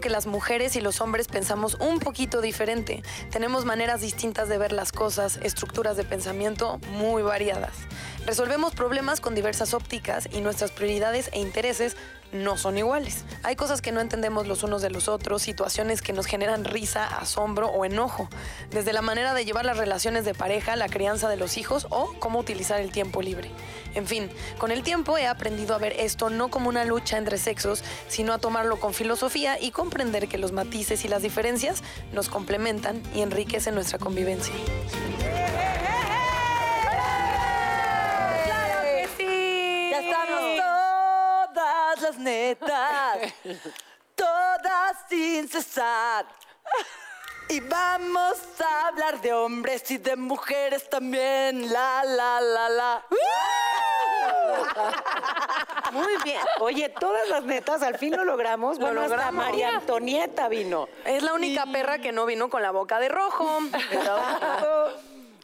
que las mujeres y los hombres pensamos un poquito diferente. Tenemos maneras distintas de ver las cosas, estructuras de pensamiento muy variadas. Resolvemos problemas con diversas ópticas y nuestras prioridades e intereses no son iguales. Hay cosas que no entendemos los unos de los otros, situaciones que nos generan risa, asombro o enojo, desde la manera de llevar las relaciones de pareja, la crianza de los hijos o cómo utilizar el tiempo libre. En fin, con el tiempo he aprendido a ver esto no como una lucha entre sexos, sino a tomarlo con filosofía y comprender que los matices y las diferencias nos complementan y enriquecen nuestra convivencia. Todas las netas, todas sin cesar. Y vamos a hablar de hombres y de mujeres también. La, la, la, la. Muy bien. Oye, todas las netas, al fin lo logramos. Lo bueno, hasta logramos. María Antonieta vino. Es la única perra que no vino con la boca de rojo.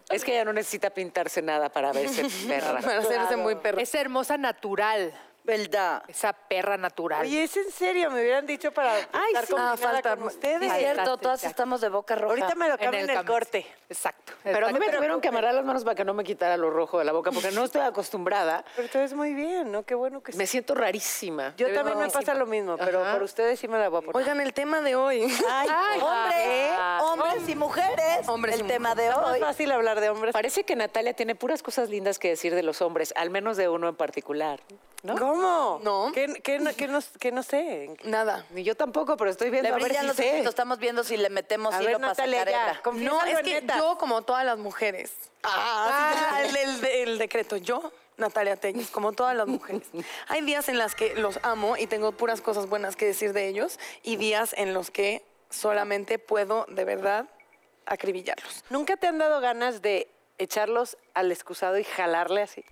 Es que ella no necesita pintarse nada para verse perra. Para hacerse muy perra. Es hermosa natural. ¿Verdad? Esa perra natural. Oye, es en serio, me hubieran dicho para estar sí. combinada Ah, falta- con ustedes. Es cierto, está, todas estamos de boca roja. Ahorita me lo cambian en el, corte. Exacto. Pero a mí me Exacto. tuvieron que amarrar las manos para que no me quitara lo rojo de la boca, porque no estoy acostumbrada. Pero tú ves muy bien, ¿no? Qué bueno que. Me siento rarísima. Yo también me pasa lo mismo, pero Ajá. por ustedes sí me la voy a poner. Oigan, el tema de hoy. Ay, Ay, hombres, ah, hombres y mujeres. Hombres y el tema de Es hoy. fácil hablar de hombres. Parece que Natalia tiene puras cosas lindas que decir de los hombres, al menos de uno en particular. ¿no? ¿Cómo? No. ¿Qué, qué no, qué no- qué no sé? Nada. Ni yo tampoco, pero estoy viendo Le a ver si los sé. ojitos. Estamos viendo si le metemos A hilo ver, para Natalia, sacar ya. hebra. No, es que neta. yo, como todas las mujeres. Ah, el, el de- el decreto. Yo, Natalia Telles, como todas las mujeres. Hay días en las que los amo y tengo puras cosas buenas que decir de ellos y días en los que solamente puedo, de verdad, acribillarlos. ¿Nunca te han dado ganas de echarlos al excusado y jalarle así?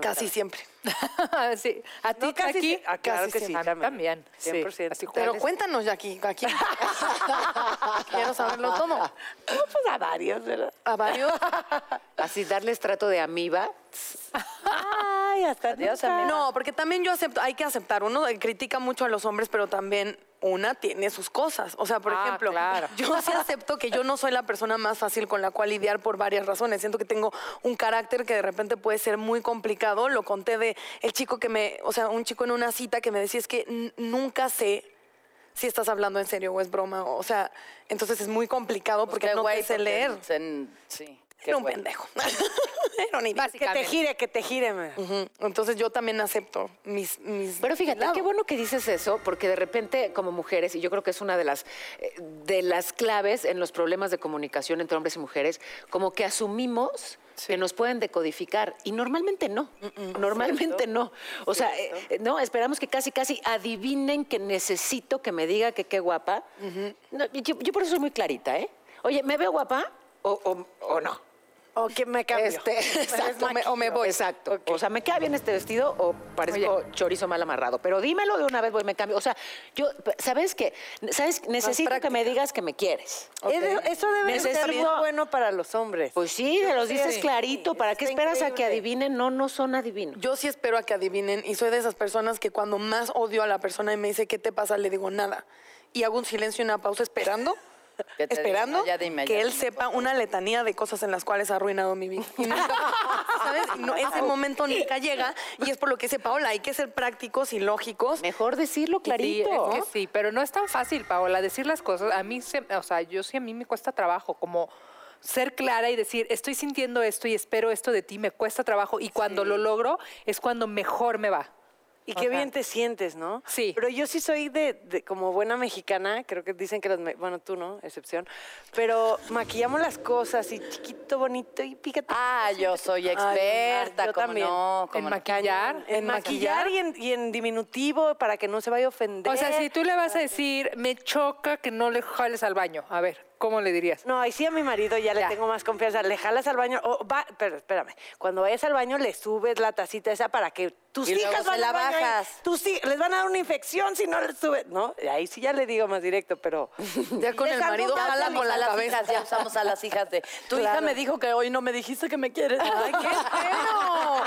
Casi siempre. sí. A ti, No, casi sí. Ah, claro Casi que sí, siempre. También. sí. 100%. Así, Pero cuéntanos, Jackie. Aquí. Quiero saberlo todo. No, pues a varios, ¿verdad? A varios. Así darles trato de amiba. Adiós, amiga. No, porque también yo acepto, hay que aceptar, uno critica mucho a los hombres, pero también una tiene sus cosas. O sea, por Ah, ejemplo, claro. yo sí acepto que yo no soy la persona más fácil con la cual lidiar por varias razones. Siento que tengo un carácter que de repente puede ser muy complicado. Lo conté de el chico que me, o sea, un chico en una cita que me decía es que nunca sé si estás hablando en serio o es broma. O sea, entonces es muy complicado porque Qué no te sé porque leer. se- sí. Era un pendejo. Que te gire, que te gire. Entonces yo también acepto mis... mis Pero fíjate, lado. qué bueno que dices eso, porque de repente como mujeres, y yo creo que es una de las, eh, de las claves en los problemas de comunicación entre hombres y mujeres, como que asumimos que nos pueden decodificar, y normalmente no, normalmente no. O sea, eh, no, esperamos que casi, casi adivinen que necesito que me diga que qué guapa. No, yo, yo por eso soy muy clarita, ¿eh? Oye, ¿me veo guapa o, o- o no? O que me cambio. Este, exacto, me- o me voy. Exacto. O sea, ¿me queda bien este vestido o parezco chorizo mal amarrado? Pero dímelo de una vez, voy me cambio. O sea, yo, ¿sabes qué? ¿Sabes? Necesito que me digas que me quieres. Es de- Eso debe de ser Necesito- muy bueno para los hombres. Pues sí, se los dices Sí, clarito. sí, ¿Para qué esperas a que increíble. adivinen? No, no son adivinos. Yo sí espero a que adivinen y soy de esas personas que cuando más odio a la persona y me dice, ¿qué te pasa? Le digo nada. Y hago un silencio y una pausa esperando, te esperando diga, ya dime, que él dime, sepa una letanía de cosas en las cuales ha arruinado mi vida. Y nunca, ¿sabes? Y no, ese momento nunca llega y es por lo que dice Paola, hay que ser prácticos y lógicos. Mejor decirlo clarito. Sí, es que sí, pero no es tan fácil, Paola, decir las cosas. A mí, se, o sea, yo sí a mí me cuesta trabajo, como ser clara y decir, estoy sintiendo esto y espero esto de ti, me cuesta trabajo. Y cuando lo logro es cuando mejor me va. Y O qué sea, bien te sientes, ¿no? Sí. Pero yo sí soy de, de- como buena mexicana, creo que dicen que los, me- bueno, tú no, excepción, pero maquillamos las cosas y chiquito, bonito y pícate. Ah, yo soy experta, yo ¿cómo también. no? En ¿Cómo no? maquillar. En maquillar y en, y en diminutivo para que no se vaya a ofender. O sea, si tú le vas a decir, me choca que no le jales al baño. A ver, ¿cómo le dirías? No, ahí sí a mi marido ya, le tengo más confianza. Le jalas al baño, o va, pero espérame, cuando vayas al baño le subes la tacita esa para que tus Y hijas van la al baño ahí. bajas. Tus les van a dar una infección si no les subes, ¿no? Ahí sí ya le digo más directo, pero... Ya con el marido jala con la cabeza. hijas, ya usamos a las hijas de. Tu hija me dijo que hoy no me dijiste que me quieres. ¡Ay, qué feo!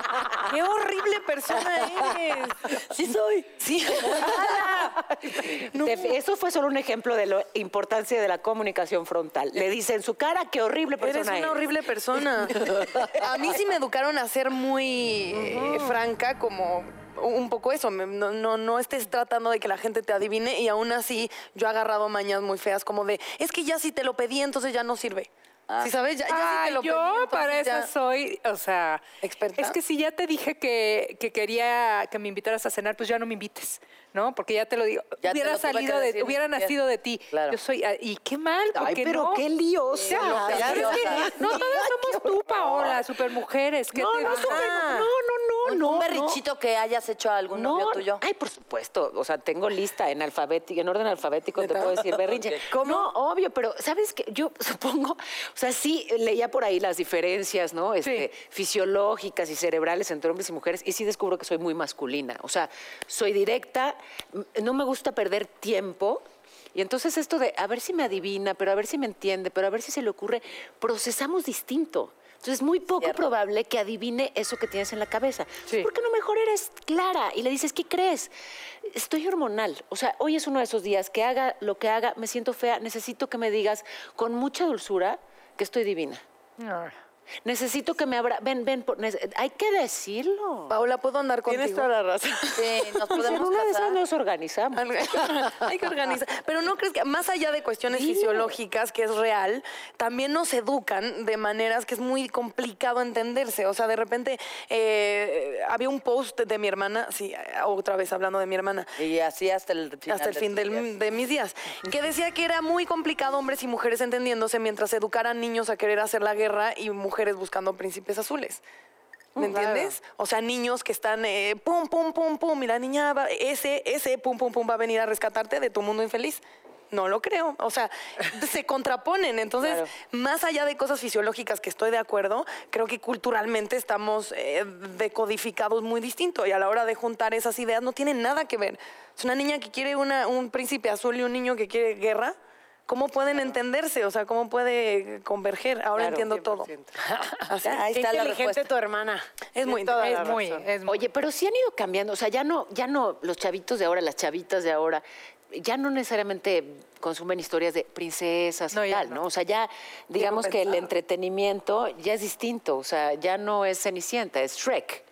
¡Qué horrible persona eres! Sí soy. Sí. Te- Eso fue solo un ejemplo de la importancia de la comunicación frontal. Le dice en su cara qué horrible persona Eres una eres. horrible persona. A mí sí me educaron a ser muy eh, franca, como un poco eso. me- No, no, no estés tratando de que la gente te adivine y aún así yo he agarrado mañas muy feas, como de, es que ya si te lo pedí, entonces ya no sirve. ¿Sí sabes? Ya, ya si Ay, te lo pedí, yo para eso soy, o sea, ¿Experta? es que si ya te dije que, que quería que me invitaras a cenar, pues ya no me invites, ¿no? Porque ya te lo digo, Ya hubiera lo salido de, decir, hubiera nacido de ti. Claro. Yo soy, ah, y qué mal, Ay, porque pero no. qué pero es que ya. no todas somos tú, Paola, supermujeres. ¿qué No, te no, pasa? super- no, no, no, Un, no. un no. berrichito que hayas hecho a algún novio tuyo. Ay, por supuesto. O sea, tengo lista en alfabético, en orden alfabético, te puedo decir berrinche. No, obvio, pero ¿sabes qué? Yo supongo, o sea, sí leía por ahí las diferencias, ¿no? Este, Fisiológicas y cerebrales entre hombres y mujeres, y sí descubro que soy muy masculina. O sea, soy directa, no me gusta perder tiempo. Y entonces esto de a ver si me adivina, pero a ver si me entiende, pero a ver si se le ocurre, procesamos distinto. Entonces es muy poco Cierto. probable que adivine eso que tienes en la cabeza. Sí. ¿Por qué no mejor eres clara y le dices, ¿qué crees? Estoy hormonal. O sea, hoy es uno de esos días que haga lo que haga, me siento fea, necesito que me digas con mucha dulzura que estoy divina. Ay. Necesito que me abra. Ven, ven, por- hay que decirlo. Paola, ¿puedo andar contigo? Tienes toda la razón. Sí, nos Pues en podemos una de esas casar. nos organizamos. Hay que organizar. Pero no crees que, más allá de cuestiones fisiológicas, que es real, también nos educan de maneras que es muy complicado entenderse. O sea, de repente eh, había un post de mi hermana, sí, otra vez hablando de mi hermana, Y así hasta el final. hasta el de fin del- días. de mis días, que decía que era muy complicado hombres y mujeres entendiéndose mientras educaran niños a querer hacer la guerra y mujeres buscando príncipes azules. ¿Me entiendes? O sea, niños que están eh, pum, pum, pum, pum, y la niña, va- ese, ese pum, pum, pum va a venir a rescatarte de tu mundo infeliz. No lo creo. O sea, se contraponen. Entonces, Claro. más allá de cosas fisiológicas que estoy de acuerdo, creo que culturalmente estamos eh, decodificados muy distinto y a la hora de juntar esas ideas no tiene nada que ver. Es una niña que quiere una, un príncipe azul y un niño que quiere guerra. ¿Cómo pueden entenderse? O sea, ¿cómo puede converger? Ahora Claro, entiendo todo. Así. Ahí Qué está la inteligente respuesta. tu hermana. Es muy Es muy, es muy. Oye, pero sí han ido cambiando. O sea, ya no, ya no, los chavitos de ahora, las chavitas de ahora, ya no necesariamente consumen historias de princesas No, y tal, no. ¿no? O sea, ya digamos que el entretenimiento ya es distinto. O sea, ya no es Cenicienta, es Shrek.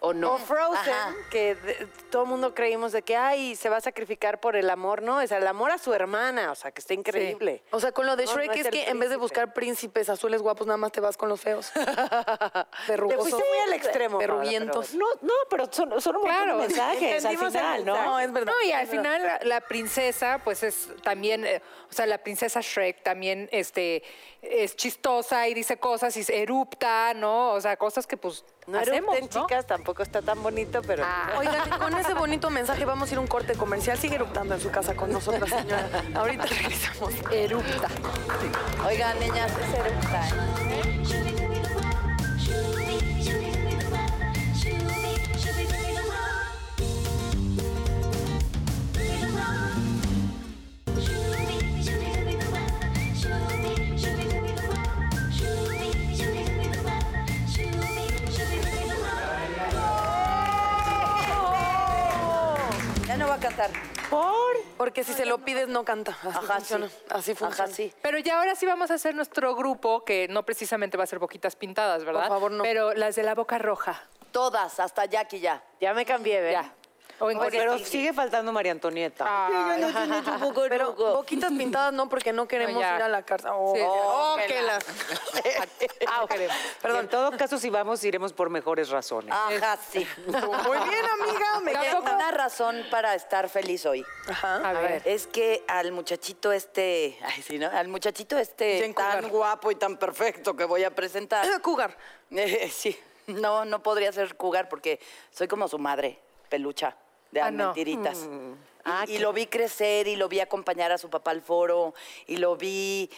¿O no? O Frozen, Ajá. que de- todo el mundo creímos de que, ay, se va a sacrificar por el amor, ¿no? Es el amor a su hermana, o sea, que está increíble. O sea, con lo de No, Shrek no es que en vez de buscar príncipes azules guapos, nada más te vas con los feos. Te Verrugosos. fuiste muy al extremo. Perruguientos. No, no, pero son, son un montón Claro. de mensajes al final, ¿no? No, es verdad. No, y al final la, la princesa, pues es también, eh, o sea, la princesa Shrek también este, es chistosa y dice cosas y se erupta, ¿no? O sea, cosas que pues No hacemos, erupten, ¿no? chicas, tampoco está tan bonito, pero... Ah. Oigan, con ese bonito mensaje vamos a ir a un corte comercial. Sigue eruptando en su casa con nosotras, señora. Ahorita regresamos. Erupta. Oigan, niñas, es eructa, ¿eh? Porque si se lo pides, no canta. Así Ajá, funciona. sí. Así funciona. Ajá, sí. Pero ya ahora sí vamos a hacer nuestro grupo, que no precisamente va a ser boquitas pintadas, ¿verdad? Por favor, no. Pero las de la boca roja. Todas, hasta Jackie ya. Ya me cambié, ¿ven? Ya. O en Oye, pero sigue faltando María Antonieta. Ay, Pero boquitas pintadas no, porque no queremos No, ir a la cárcel. Oh, Sí. oh, que que la- las- Ah, Perdón, en todo caso, si vamos, iremos por mejores razones. Ajá, sí. Muy bien, amiga. Me Tengo queda- una razón para estar feliz hoy. Ajá. A ver. Es que al muchachito este, ay, sí, ¿no? Al muchachito este Jen tan Cougar. guapo y tan perfecto que voy a presentar. Cougar. Eh, sí, no, no podría ser Cougar porque soy como su madre, pelucha, de Ah, no. mentiritas. Ah, y, y lo vi crecer y lo vi acompañar a su papá al foro y lo vi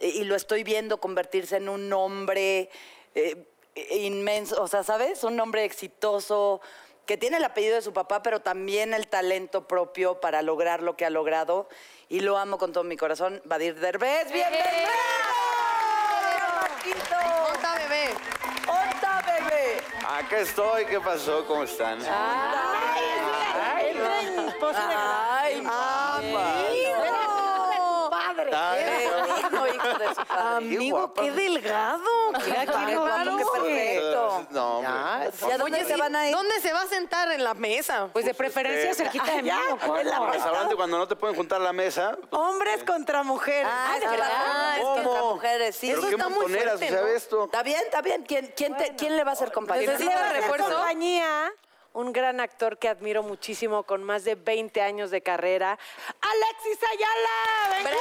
y lo estoy viendo convertirse en un hombre eh, inmenso, o sea, ¿sabes? Un hombre exitoso que tiene el apellido de su papá, pero también el talento propio para lograr lo que ha logrado y lo amo con todo mi corazón. Badir Derbez, bienvenido. Marquito. Monta, bebé. ¡Onda, bebé! Acá estoy, ¿qué pasó? ¿Cómo están? Ay, Padre. Eh, hijo, de su padre. Amigo, qué delgado. Qué Qué guapo, qué perfecto. No, hombre. ¿Ya dónde se van a ir? ¿Dónde se va a sentar en la mesa? Pues de preferencia cerquita de mí. ¿o cómo? En el restaurante cuando no te pueden juntar la mesa. Hombres contra mujeres. Ah, es Ah, verdad. es contra mujeres, sí. Eso está muy fuerte, ¿no? esto. Está bien, está bien. ¿Quién, quién, te- quién le va a hacer compañía? ¿Necesita Necesita refuerzo? compañía, un gran actor que admiro muchísimo, con más de 20 años de carrera, Alexis Ayala.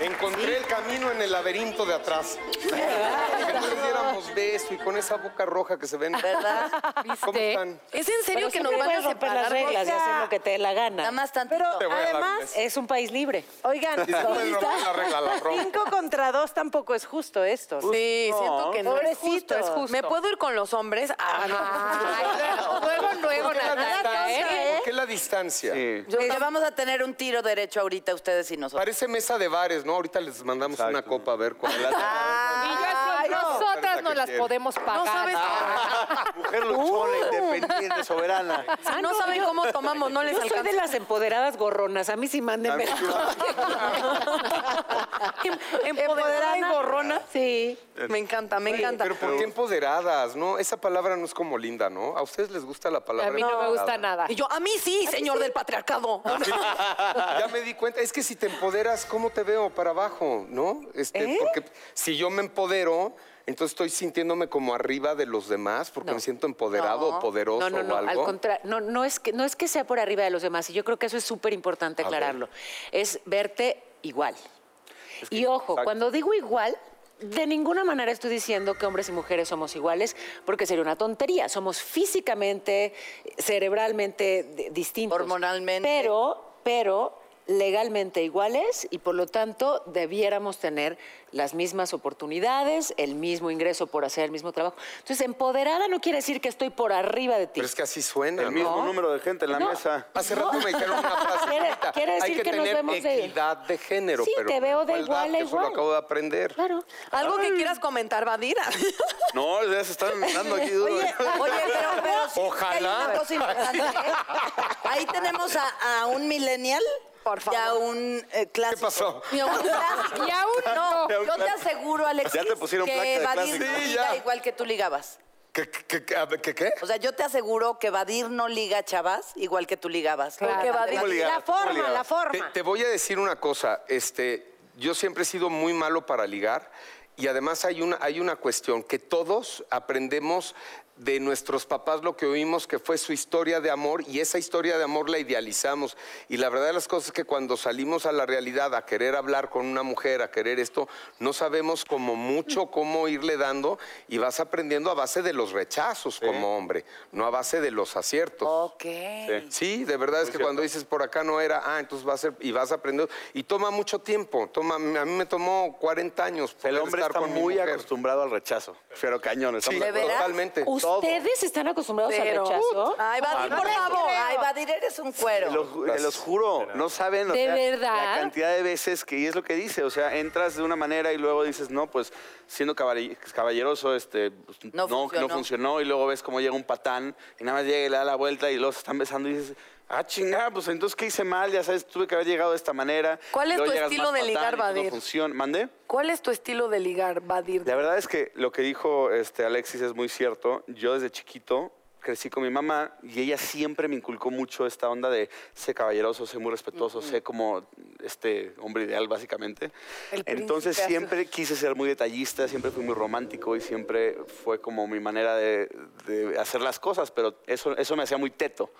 Encontré el camino en el laberinto de atrás. que nos diéramos beso y con esa boca roja que se ven. ¿Verdad? ¿Cómo están? ¿Es en serio Pero que nos van a romper las reglas y hacer lo que te dé la Nada gana. más tantito. Pero además. Es un país libre. oigan, la regla, la cinco contra dos tampoco es justo esto. ¿no? Sí, siento que no es justo, Pobrecito. es justo. ¿Me puedo ir con los hombres? Ah, no. Luego, luego, ¿Por qué la nada, distancia? ¿eh? ¿Por qué la distancia? Sí. Porque vamos a tener un tiro derecho ahorita ustedes y nosotros. Parece mesa de bares, ¿no? Ahorita les mandamos una copa a ver cuál es. Y yo nosotras no las podemos pagar. No sabes, Mujer luchona, independiente, soberana. si no saben cómo tomamos, no les Yo soy de alcanza. las empoderadas gorronas. A mí sí mándenme. Empoderada y gorrona. Sí. Me encanta, me encanta. Pero ¿por qué empoderadas, no? Esa palabra no es como linda, ¿no? ¿A ustedes les gusta la palabra A mí no me empoderada? gusta nada. Y yo, a mí sí, señor del patriarcado. Ya me di cuenta, es que si te empoderas, ¿cómo te veo para abajo, no? Este, Porque si yo me empodero, entonces estoy sintiéndome como arriba de los demás, porque me siento empoderado o poderoso No, no, no, o al algo. contrario, no, no, es que, no es que sea por arriba de los demás, y yo creo que eso es súper importante aclararlo, es verte igual. y ojo, exacto. cuando digo igual, de ninguna manera estoy diciendo que hombres y mujeres somos iguales, porque sería una tontería, somos físicamente, cerebralmente distintos. Hormonalmente. Pero, pero legalmente iguales y por lo tanto debiéramos tener las mismas oportunidades, el mismo ingreso por hacer el mismo trabajo. Entonces, empoderada no quiere decir que estoy por arriba de ti. Pero es que así suena, El mismo ¿no? número de gente en la No. mesa. Hace rato me dijeron una frase Quiere- quiere Hay decir que, que nos tener vemos de- equidad de género, Sí, pero te veo de igual a Eso lo acabo de aprender. Claro. Algo que quieras comentar, Badira. No, ya se están dando aquí duro. Oye, pero, pero sí, Ojalá. hay una cosa importante. ¿eh? Ahí tenemos a, a un millennial Por y a favor. un eh, clásico. ¿Qué pasó? Y a un clásico. Y aún no. No, yo te aseguro, Alexis, Ya te pusieron que Badir no Sí, liga ya. igual que tú ligabas. ¿Qué, qué, qué, a ver, ¿qué, qué? O sea, yo te aseguro que Badir no liga chavas igual que tú ligabas. Porque Badir- ¿Cómo ligar? La ¿Cómo forma, la Te, forma. te voy a decir una cosa, este, yo siempre he sido muy malo para ligar y además hay una, hay una cuestión que todos aprendemos de nuestros papás lo que oímos que fue su historia de amor y esa historia de amor la idealizamos y la verdad de las cosas es que cuando salimos a la realidad a querer hablar con una mujer, a querer esto, no sabemos como mucho cómo irle dando y vas aprendiendo a base de los rechazos como hombre, no a base de los aciertos. Ok. Sí, de verdad es que cuando dices por acá no era, ah, entonces va a ser, y vas aprendiendo. Y toma mucho tiempo, toma, a mí me tomó 40 años El hombre estar está con muy acostumbrado al rechazo. Pero cañón, Sí, totalmente. ¿Ustedes están acostumbrados Pero- al rechazo? Ay, Badir, por favor. Ay, Badir, eres un cuero. Te los, te los juro, no saben o ¿De sea, verdad? la cantidad de veces que, y es lo que dice, o sea, entras de una manera y luego dices, no, pues siendo caball- caballeroso, este, pues, No no, funcionó. no funcionó, y luego ves cómo llega un patán y nada más llega y le da la vuelta y luego se están besando y dices, ah, chingada, pues entonces, ¿qué hice mal? Ya sabes, tuve que haber llegado de esta manera. ¿Cuál es tu estilo de ligar, Badir? No funciona. ¿Mandé? ¿Cuál es tu estilo de ligar, Badir? La verdad es que lo que dijo este, Alexis es muy cierto. Yo desde chiquito crecí con mi mamá y ella siempre me inculcó mucho esta onda de sé caballeroso, sé muy respetuoso, sé como este hombre ideal básicamente. El Entonces siempre quise ser muy detallista, siempre fui muy romántico y siempre fue como mi manera de, de hacer las cosas, pero eso, eso me hacía muy teto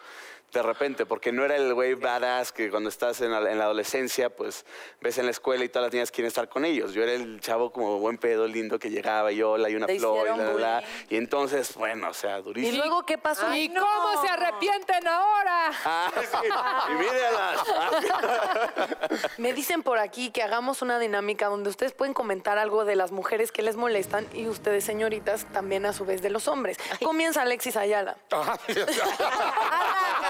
de repente, porque no era el güey badass que cuando estás en la, en la adolescencia, pues ves en la escuela y todas las niñas quieren estar con ellos. Yo era el chavo como buen pedo, lindo, que llegaba y hola y una Te flor y la, la. Y entonces, bueno, o sea, ¿Y durísimo. luego qué pasó? ¿Y cómo se arrepienten ahora? Ah, sí. Y mírenlas. Me dicen por aquí que hagamos una dinámica donde ustedes pueden comentar algo de las mujeres que les molestan y ustedes, señoritas, también a su vez de los hombres. Comienza Alexis Ayala.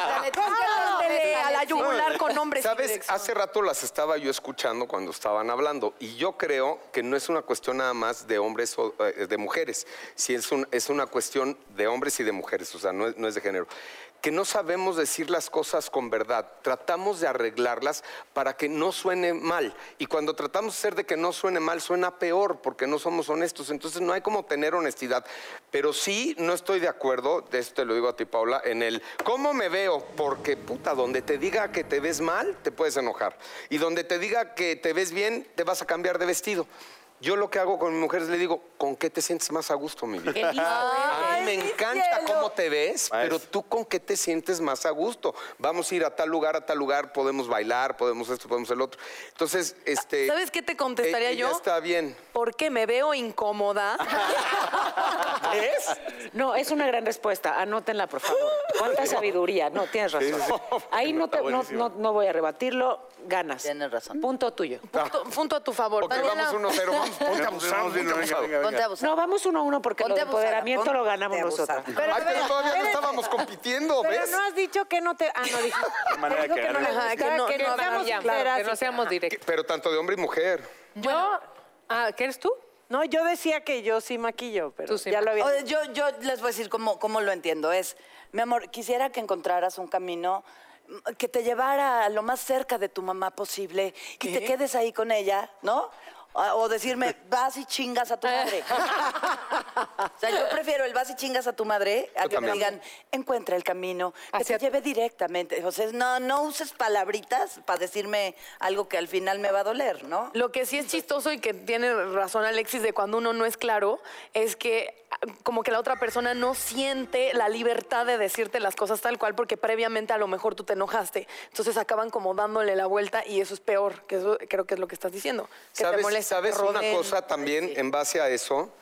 A la yugular con Sabes, hace rato las estaba yo escuchando cuando estaban hablando y yo creo que no es una cuestión nada más de hombres o eh, de mujeres, sí es, un- es una cuestión de hombres y de mujeres, o sea, no es, no es de género. Que no sabemos decir las cosas con verdad. Tratamos de arreglarlas para que no suene mal. Y cuando tratamos de hacer de que no suene mal, suena peor porque no somos honestos. Entonces no hay como tener honestidad. Pero sí no estoy de acuerdo, de esto te lo digo a ti, Paula, en el cómo me veo. Porque, puta, donde te diga que te ves mal, te puedes enojar. Y donde te diga que te ves bien, te vas a cambiar de vestido. Yo lo que hago con mis mujeres le digo, ¿con qué te sientes más a gusto, mi vida? Qué ¿eh? A mí me encanta cielo. cómo te ves, Maestro. pero tú con qué te sientes más a gusto. Vamos a ir a tal lugar, a tal lugar, podemos bailar, podemos esto, podemos el otro. Entonces, este. ¿Sabes qué te contestaría eh, yo? Está bien. Porque me veo incómoda. ¿Es? No, es una gran respuesta. Anótenla, por favor. ¿Cuánta sabiduría? No, tienes razón. Ahí no, te- no, no- no voy a rebatirlo. Ganas. Tienes razón. Punto tuyo. Punto, punto a tu favor. Vamos 1-0. Vamos, ponte abusado, ponte venga, abusado. venga, venga. Ponte abusada. No, vamos uno a uno porque de abusada, empoderamiento lo ganamos nosotros. Pero, Ay, pero todavía no estábamos compitiendo, Pero ¿ves? no has dicho que no te. Ah, no, dije. manera dijo que que no seamos directos. Pero tanto de hombre y mujer. Yo, ah, ¿qué eres tú? No, yo decía que yo sí maquillo, pero Tú sí ya lo había. Oye, yo, yo les voy a decir cómo, cómo lo entiendo. Es, mi amor, quisiera que encontraras un camino mm, que te llevara a lo más cerca de tu mamá posible y te quedes ahí con ella, ¿no? O decirme, vas y chingas a tu madre. o sea, yo prefiero el vas y chingas a tu madre a Yo que me digan, encuentra el camino, que Hacia- te lleve directamente. O sea, no, no uses palabritas para decirme algo que al final me va a doler, ¿no? Lo que sí es chistoso y que tiene razón Alexis de cuando uno no es claro es que como que la otra persona no siente la libertad de decirte las cosas tal cual porque previamente a lo mejor tú te enojaste. Entonces acaban como dándole la vuelta y eso es peor, que eso creo que es lo que estás diciendo. Que te ¿Sabes, molesta, ¿sabes una cosa también en base a eso?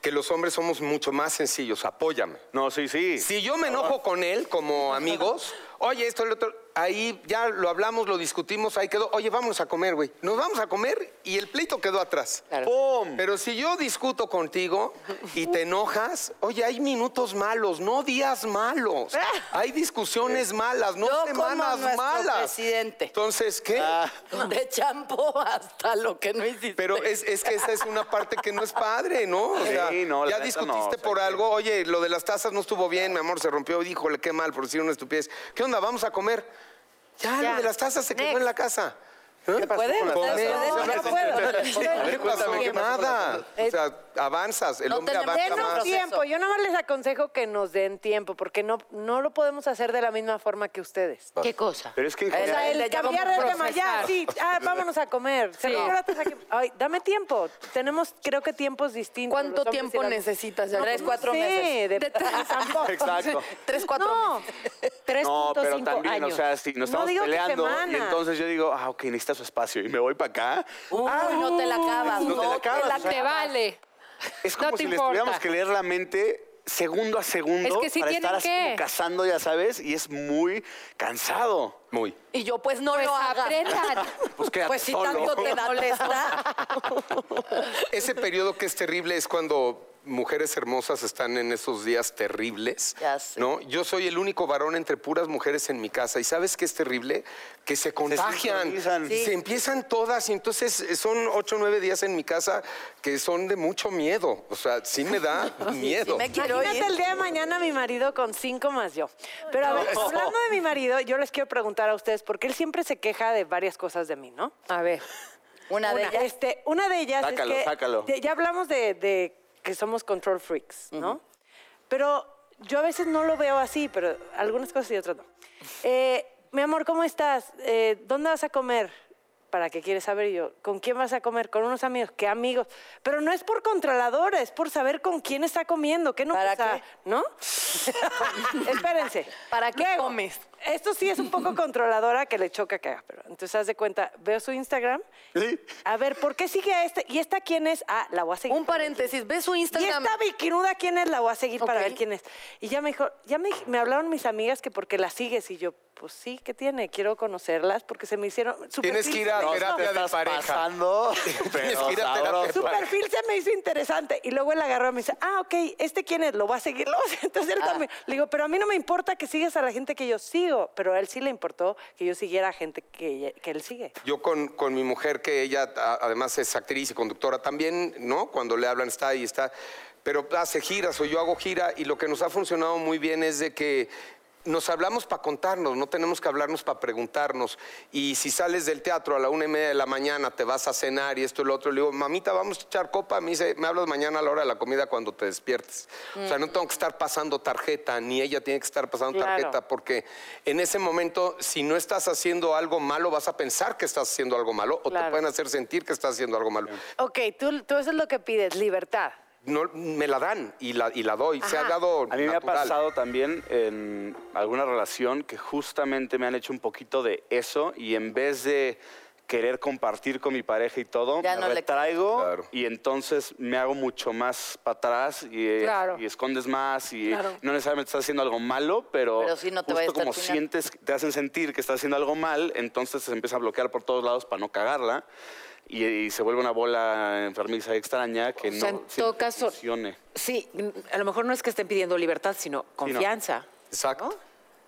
Que los hombres somos mucho más sencillos. Apóyame. No, sí, sí. Si yo me enojo con él como amigos, oye, esto, el otro, ahí ya lo hablamos, lo discutimos, ahí quedó, oye, vámonos a comer, güey. Nos vamos a comer y el pleito quedó atrás. ¡Pum! Pero si yo discuto contigo y te enojas, oye, hay minutos malos, no días malos. Hay discusiones malas, no Yo como semanas nuestro malas. presidente. Entonces, ¿qué? De champú hasta lo que no hiciste. Pero es, es que esa es una parte que no es padre, ¿no? O sea, Sí, no, la ya discutiste no, o sea, por que- algo, oye, lo de las tazas no estuvo bien, mi amor, se rompió, híjole, qué mal, por decir una estupidez. ¿Qué onda? Vamos a comer. Ya, lo de las tazas se quedó en la casa. ¿Eh? ¿Qué pasó? Nada. O sea, avanzas, el No hombre tenemos- avanza más. Denos tiempo. Yo nada más les aconsejo que nos den tiempo, porque no, no lo podemos hacer de la misma forma que ustedes. ¿Qué cosa? Pero es que O sea, el cambiar de tema, ya, sí, ah, vámonos a comer. Se Sí. Ay, dame tiempo. Tenemos, creo que tiempos distintos. ¿Cuánto tiempo necesitas? ya? Tres, cuatro Sí, meses. de- De tres- tampoco. Exacto. Tres, cuatro No, meses. 3.5 No, pero también, años. o sea, si nos No estamos peleando y entonces yo digo, ah, ok, necesita su espacio y me voy para acá. Uy, no te la acabas. no te la acabas, o sea, Te vale. Es como No te si les tuviéramos que leer la mente segundo a segundo Es que sí para estar así que. como cazando, ya sabes, y es muy cansado. Muy. Y yo, pues no Pues lo hagas. aprendan. Pues Pues si solo. tanto te da. Ese periodo que es terrible es cuando mujeres hermosas están en esos días terribles. Ya sé. ¿no? Yo soy el único varón entre puras mujeres en mi casa. ¿Y sabes qué es terrible? Que se contagian. sincronizan. y Se empiezan todas. Y entonces eh, son ocho o nueve días en mi casa que son de mucho miedo. O sea, sí me da miedo. Sí me quiero Imagínate ir. el día de mañana mi marido con cinco más yo. Pero a ver, hablando de mi marido, yo les quiero preguntar a ustedes, porque él siempre se queja de varias cosas de mí, ¿no? A ver. Una de ellas. este, una de ellas Sácalo, es que sácalo. ya hablamos de, de que somos control freaks, ¿no? Pero yo a veces no lo veo así, pero algunas cosas y otras no. Eh, mi amor, ¿cómo estás? Eh, ¿Dónde vas a comer? ¿Para qué quieres saber yo? ¿Con quién vas a comer? Con unos amigos. ¿Qué amigos? Pero no es por controladora, es por saber con quién está comiendo. ¿Qué no? ¿Para o sea, qué? ¿No? Espérense. ¿Para qué Luego, comes? Esto sí es un poco controladora que le choca que haga, pero entonces haz de cuenta, veo su Instagram. Sí. A ver, ¿por qué sigue a este? ¿Y esta quién es? Ah, la voy a seguir. Un paréntesis, ve su ¿Y Instagram. esta bikinuda quién es? La voy a seguir para ver quién es. Y ya me dijo, ya me, me hablaron mis amigas que porque la sigues y yo, pues sí, ¿qué tiene? Quiero conocerlas porque se me hicieron. su Tienes que ir a se me No, hizo- terapia te de pareja. pasando, Tienes pero que ir a terapia sabroso. de Su perfil se me hizo interesante. Y luego él agarró y me dice, ah, ok, ¿este quién es? Lo va a seguir. Entonces él Ah. también. Le digo, pero a mí no me importa que sigas a la gente que yo sigo. Pero a él sí le importó que yo siguiera gente que, él sigue. Yo con, con mi mujer, que ella además es actriz y conductora también, ¿no? Cuando le hablan está ahí, está. Pero hace giras o yo hago gira y lo que nos ha funcionado muy bien es de que nos hablamos para contarnos, no tenemos que hablarnos para preguntarnos. Y si sales del teatro a la una y media de la mañana, te vas a cenar y esto y lo otro, le digo, mamita, vamos a echar copa. Me dice, me hablas mañana a la hora de la comida cuando te despiertes. O sea, no tengo que estar pasando tarjeta, ni ella tiene que estar pasando Claro. tarjeta, porque en ese momento, si no estás haciendo algo malo, vas a pensar que estás haciendo algo malo o te pueden hacer sentir que estás haciendo algo malo. Ok, tú, tú eso es lo que pides, libertad. No, me la dan y la, y la doy. Se ha dado A mí me ha pasado también en alguna relación que justamente me han hecho un poquito de eso y en vez de querer compartir con mi pareja y todo, Ya me no le- retraigo Claro. y entonces me hago mucho más para atrás y, eh, Claro. y escondes más y Claro. no necesariamente estás haciendo algo malo, pero, Pero no te justo como final. sientes, te hacen sentir que estás haciendo algo mal, entonces se empieza a bloquear por todos lados para no cagarla y, y se vuelve una bola enfermiza extraña que O no sea, caso- funcione. Sí, a lo mejor no es que estén pidiendo libertad, sino confianza. Exacto.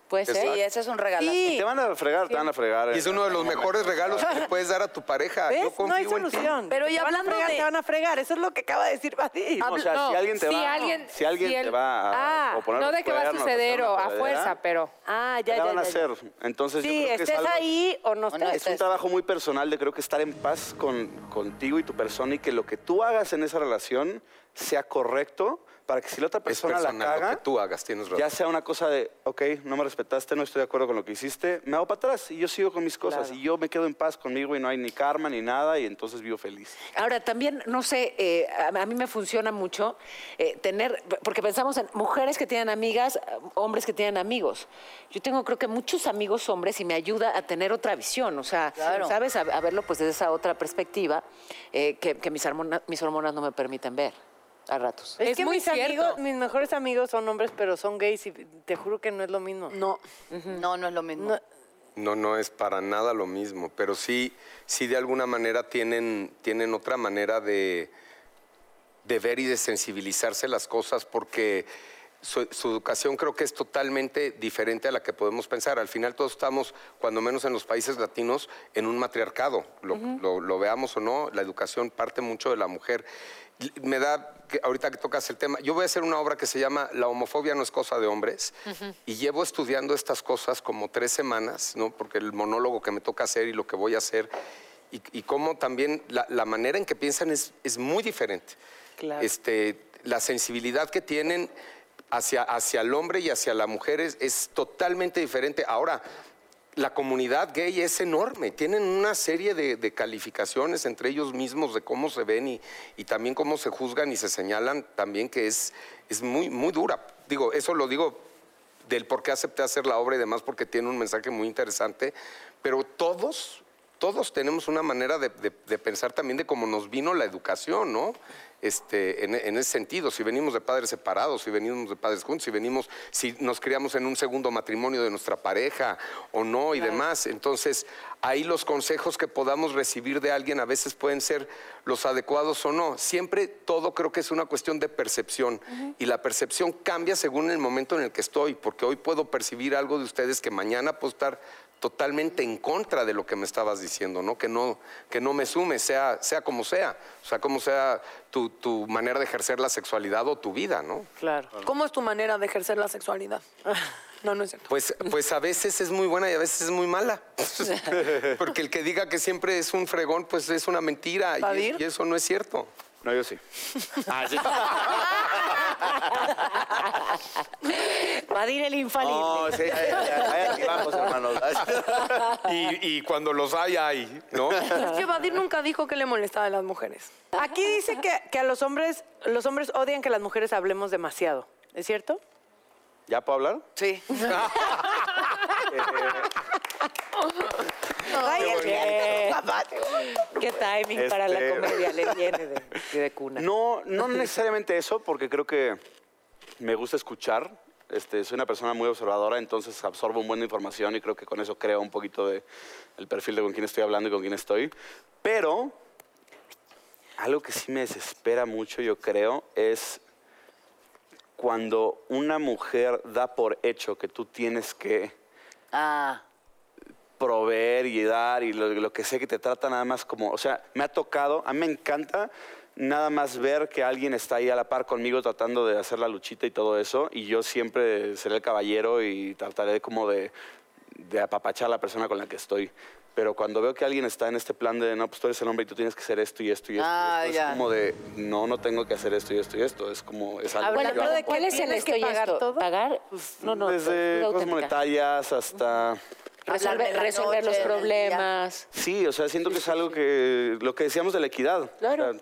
Ser. Sí, ese es un regalo. Te van a fregar, te van a fregar. Y es uno de los mejores regalos que le puedes dar a tu pareja. Yo ¿Ves? confío No hay en ti. solución. Pero Te y van a hablando fregar, de- Te van a fregar, eso es lo que acaba de decir Badir. O sea, No, si alguien te si va, alguien- si alguien si te el- va a Ah, No de que va a suceder hacer o a fuerza, pero... Ah, ¿qué ya, ya, van a ya, hacer? ya. Entonces yo Sí, creo que es estés algo- ahí o no O no estés. Es un trabajo muy personal de creo que estar en paz con, contigo y tu persona y que lo que tú hagas en esa relación sea correcto para que si la otra Es persona la lo caga, que tú hagas, tienes razón. ya sea una cosa de, ok, no me respetaste, no estoy de acuerdo con lo que hiciste, me hago para atrás y yo sigo con mis cosas y yo me quedo en paz conmigo y no hay ni karma ni nada y entonces vivo feliz. Ahora, también, no sé, eh, a, mí me funciona mucho eh, tener, porque pensamos en mujeres que tienen amigas, eh, hombres que tienen amigos. Yo tengo, creo que muchos amigos hombres y me ayuda a tener otra visión, o sea, Claro. ¿sabes? A, a verlo pues desde esa otra perspectiva eh, que, que mis, hormona- mis hormonas no me permiten ver a ratos. Es, Es que muy mis cierto. amigos, mis mejores amigos son hombres, pero son gays y te juro que no es lo mismo. No. No, no es lo mismo. No, No, no es para nada lo mismo, pero sí, sí de alguna manera tienen, tienen otra manera de, de ver y de sensibilizarse las cosas porque su, su educación creo que es totalmente diferente a la que podemos pensar. Al final todos estamos, cuando menos en los países latinos, en un matriarcado. Lo, lo- lo veamos o no, la educación parte mucho de la mujer. Me da, que ahorita que tocas el tema, yo voy a hacer una obra que se llama La homofobia no es cosa de hombres y llevo estudiando estas cosas como tres semanas, ¿no? porque el monólogo que me toca hacer y lo que voy a hacer y, y cómo también la, la manera en que piensan es, es muy diferente. Claro. Este, la sensibilidad que tienen hacia, hacia el hombre y hacia la mujer es, es totalmente diferente. Ahora, la comunidad gay es enorme, tienen una serie de, de calificaciones entre ellos mismos de cómo se ven y, y también cómo se juzgan y se señalan también que es, es muy, muy dura. Digo, eso lo digo del por qué acepté hacer la obra y demás, porque tiene un mensaje muy interesante, pero todos, todos tenemos una manera de, de- de pensar también de cómo nos vino la educación, ¿no? Este, en, en ese sentido, si venimos de padres separados, si venimos de padres juntos, si venimos, si nos criamos en un segundo matrimonio de nuestra pareja o no y demás. Entonces, ahí los consejos que podamos recibir de alguien a veces pueden ser los adecuados o no. Siempre todo creo que es una cuestión de percepción y la percepción cambia según el momento en el que estoy, porque hoy puedo percibir algo de ustedes que mañana puedo estar totalmente en contra de lo que me estabas diciendo, ¿no? Que no, que no me sume, sea, sea como sea, o sea, como sea tu, tu manera de ejercer la sexualidad o tu vida, ¿no? claro. ¿Cómo es tu manera de ejercer la sexualidad? No, no es cierto. Pues, pues a veces es muy buena y a veces es muy mala. Porque el que diga que siempre es un fregón, pues es una mentira y, y eso no es cierto. No, yo sí. Ah, sí. Vadir el infalible. No, sí, ahí, ahí- ahí vamos, hermanos. Y, y cuando los hay, hay, ¿no? Es que Badir nunca dijo que le molestaba a las mujeres. Aquí dice que, que a los hombres, los hombres odian que las mujeres hablemos demasiado. ¿Es cierto? ¿Ya puedo hablar? Sí. Ay, bien. Qué timing para la Este- comedia, le viene de, de cuna. No, no necesariamente eso, porque creo que me gusta escuchar. Este, soy una persona muy observadora, entonces absorbo un buen de información y creo que con eso creo un poquito de el perfil de con quién estoy hablando y con quién estoy. Pero algo que sí me desespera mucho, yo creo, es cuando una mujer da por hecho que tú tienes que Ah, proveer y dar y lo, lo que sé que te trata nada más como, o sea, me ha tocado, a mí me encanta nada más ver que alguien está ahí a la par conmigo tratando de hacer la luchita y todo eso, y yo siempre seré el caballero y trataré como de, de apapachar a la persona con la que estoy. Pero cuando veo que alguien está en este plan de, no, pues tú eres el hombre y tú tienes que hacer esto y esto y esto, Ah, esto", ya. es como de, no, no tengo que hacer esto y esto y esto. Es como, es algo Bueno, que yo hago. ¿de ¿Cuál es el esto que y pagar esto? todo? ¿Pagar? No, no. Desde duda cosas auténtica. monetarias hasta... Resolver, los problemas. Sí, o sea, siento que es algo que, lo que decíamos de la equidad. Claro. O sea,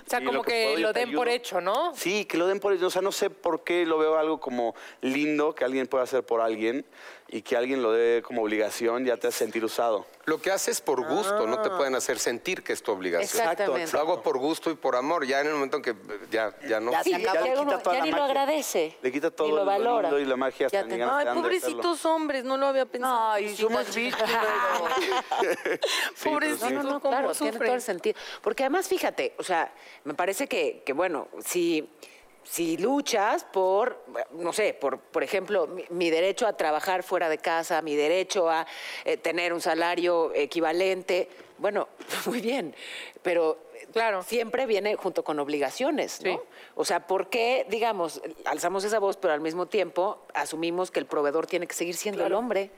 sea, y como lo que que, puedo, yo lo den por hecho, ¿no? Sí, que lo den por ellos. O sea, no sé por qué lo veo algo como lindo que alguien pueda hacer por alguien y que alguien lo dé como obligación ya te hace sentir usado. Lo que haces por gusto, no te pueden hacer sentir que es tu obligación. Exactamente. Lo hago por gusto y por amor. Ya en el momento en que eh, ya, ya no. Ya Sí, se ya, acabó. le uno- quita toda ya la ni lo magia. agradece. Le quita todo ni lo lo valora. lindo y la magia hasta Ya te- Ay, pobrecitos hombres, no lo había pensado. Ay, somos víctimas. Sí, Pobrecitos, sí. No, no, no, ¿cómo claro, tiene todo el sentido. Porque además, fíjate, o sea, me parece que, que, bueno, si, si luchas por, no sé, por, por ejemplo, mi, mi derecho a trabajar fuera de casa, mi derecho a eh, tener un salario equivalente, bueno, muy bien, pero Claro. siempre viene junto con obligaciones, ¿no? Sí. O sea, ¿por qué, digamos, alzamos esa voz, pero al mismo tiempo asumimos que el proveedor tiene que seguir siendo el hombre?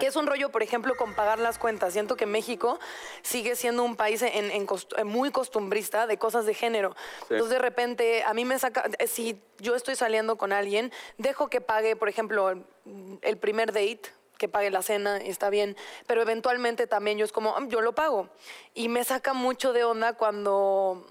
Que es un rollo, por ejemplo, con pagar las cuentas. Siento que México sigue siendo un país en, en cost- en muy costumbrista de cosas de género. Entonces, de repente, a mí me saca. eh, Si yo estoy saliendo con alguien, dejo que pague, por ejemplo, el, primer date que pague la cena, está bien, pero eventualmente también yo es como, "Ah, yo lo pago. Y me saca mucho de onda cuando,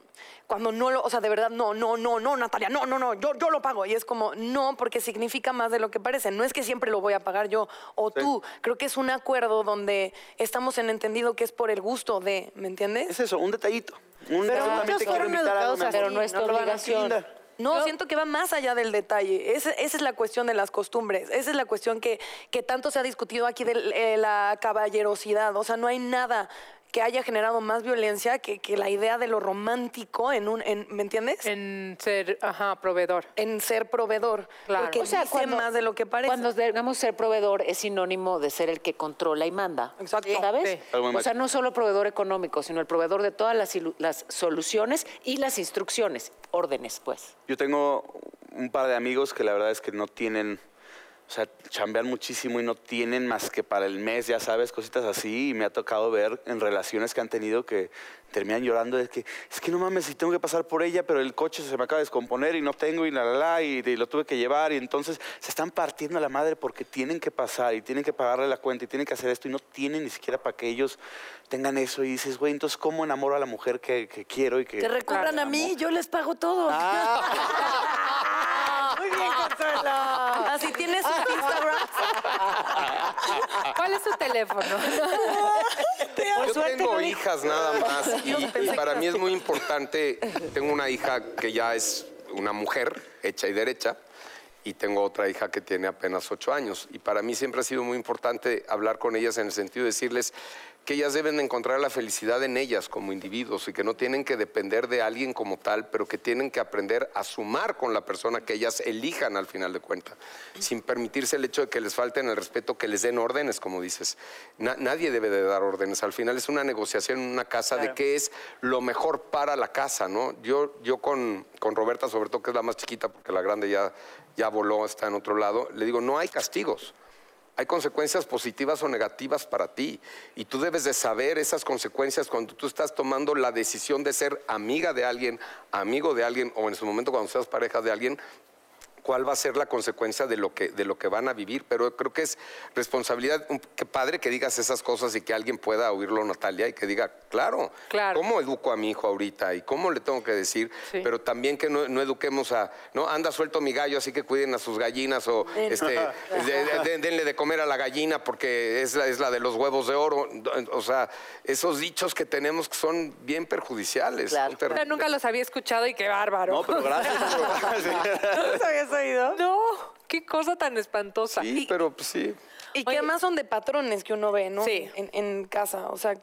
cuando no lo, o sea, de verdad, no, no, no, no, Natalia, no, no, no, yo, yo lo pago. Y es como, no, porque significa más de lo que parece. No es que siempre lo voy a pagar yo o tú. Creo que es un acuerdo donde estamos en entendido que es por el gusto de, ¿me entiendes? Es eso, un detallito. Un Pero muchos fueron a educados así, Pero no es lo hagas, obligación. No, siento que va más allá del detalle. Ese- esa es la cuestión de las costumbres. Esa es la cuestión que, que tanto se ha discutido aquí de eh, la caballerosidad. O sea, no hay nada que haya generado más violencia que, que la idea de lo romántico en un, en- ¿me entiendes? En ser, ajá, proveedor. En ser proveedor. Claro. Porque O sea, dice cuando- más de lo que parece. Cuando digamos ser proveedor es sinónimo de ser el que controla y manda. Exacto. ¿Sabes? Sí. O sea, no solo proveedor económico, sino el proveedor de todas las, las soluciones y las instrucciones, órdenes, pues. Yo tengo un par de amigos que la verdad es que no tienen, o sea, chambean muchísimo y no tienen más que para el mes, ya sabes, cositas así. Y me ha tocado ver en relaciones que han tenido que terminan llorando de que, es que no mames, si tengo que pasar por ella, pero el coche se me acaba de descomponer y no tengo y la, la, la, y, y lo tuve que llevar. Y entonces se están partiendo a la madre porque tienen que pasar y tienen que pagarle la cuenta y tienen que hacer esto y no tienen ni siquiera para que ellos tengan eso. Y dices, güey, entonces, ¿cómo enamoro a la mujer que, que quiero y que... Que recurran a mí, yo les pago todo. Muy bien, Consuelo. Así tienes un Instagram. ¿Cuál es tu teléfono? Yo tengo hijas nada más y, para mí es muy importante, tengo una hija que ya es una mujer hecha y derecha y tengo otra hija que tiene apenas ocho años. Y para mí siempre ha sido muy importante hablar con ellas en el sentido de decirles que ellas deben de encontrar la felicidad en ellas como individuos y que no tienen que depender de alguien como tal, pero que tienen que aprender a sumar con la persona que ellas elijan al final de cuentas, sin permitirse el hecho de que les falten el respeto, que les den órdenes, como dices. Na- nadie debe de dar órdenes, al final es una negociación en una casa de qué es lo mejor para la casa, ¿no? Yo, yo con, con Roberta, sobre todo que es la más chiquita, porque la grande ya, ya voló, está en otro lado, le digo, no hay castigos. Hay consecuencias positivas o negativas para ti y tú debes de saber esas consecuencias cuando tú estás tomando la decisión de ser amiga de alguien, amigo de alguien o en su momento cuando seas pareja de alguien, cuál va a ser la consecuencia de lo que, de lo que van a vivir. Pero creo que es responsabilidad, un- qué padre que digas esas cosas y que alguien pueda oírlo, Natalia, y que diga, claro, Claro. ¿cómo educo a mi hijo ahorita y cómo le tengo que decir? Sí. Pero también que no, no eduquemos a, no, anda suelto mi gallo, así que cuiden a sus gallinas o este, de- de- de- denle de comer a la gallina porque es la, es la de los huevos de oro. O sea, esos dichos que tenemos que son bien perjudiciales. Claro. nunca los había escuchado y qué bárbaro. No, pero gracias. ¿No los habías oído? No, qué cosa tan espantosa. Sí, pero pues sí. Y que Oye. además son de patrones que uno ve, ¿no? Sí. En, en casa. O sea,